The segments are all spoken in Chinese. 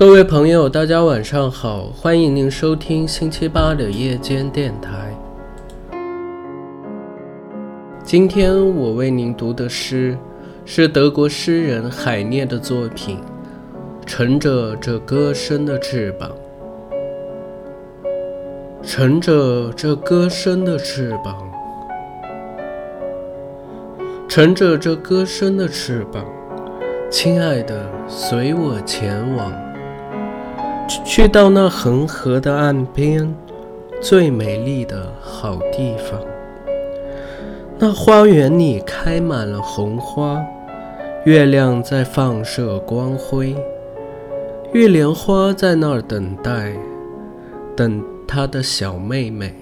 各位朋友，大家晚上好，欢迎您收听星期八的夜间电台。今天我为您读的诗是德国诗人海涅的作品《乘着这歌声的翅膀》。乘着这歌声的翅膀，乘着这歌声的翅膀，亲爱的，随我前往。去到那恒河的岸边，最美丽的好地方。那花园里开满了红花，月亮在放射光辉，玉莲花在那儿等待，等她的小妹妹。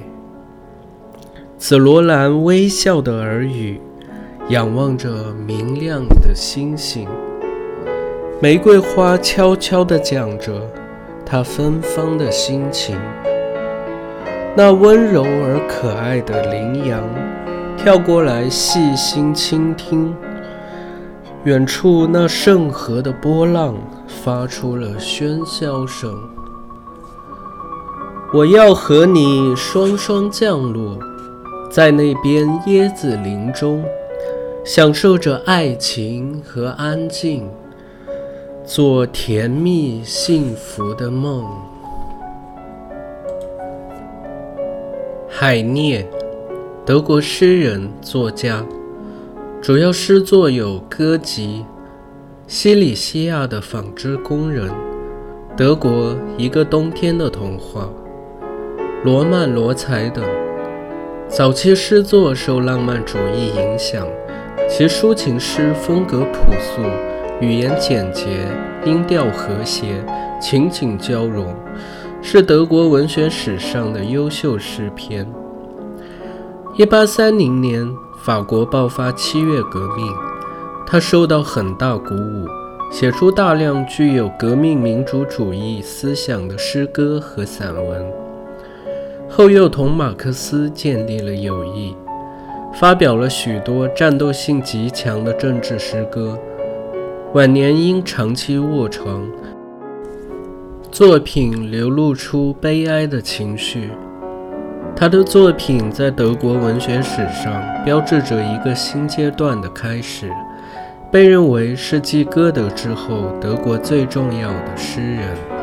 紫罗兰微笑的耳语，仰望着明亮的星星。玫瑰花悄悄地讲着。他芬芳的心情，那温柔而可爱的羚羊跳过来细心倾听。远处那圣河的波浪发出了喧嚣声。我要和你双双降落在那边椰子林中，享受着爱情和安静。做甜蜜幸福的梦。海涅，德国诗人、作家，主要诗作有《歌集》《西里西亚的纺织工人》《德国一个冬天的童话》《罗曼·罗才》等。早期诗作受浪漫主义影响，其抒情诗风格朴素。语言简洁，音调和谐，情景交融，是德国文学史上的优秀诗篇。一八三零年，法国爆发七月革命，他受到很大鼓舞，写出大量具有革命民主主义思想的诗歌和散文。后又同马克思建立了友谊，发表了许多战斗性极强的政治诗歌。晚年因长期卧床，作品流露出悲哀的情绪。他的作品在德国文学史上标志着一个新阶段的开始，被认为是继歌德之后德国最重要的诗人。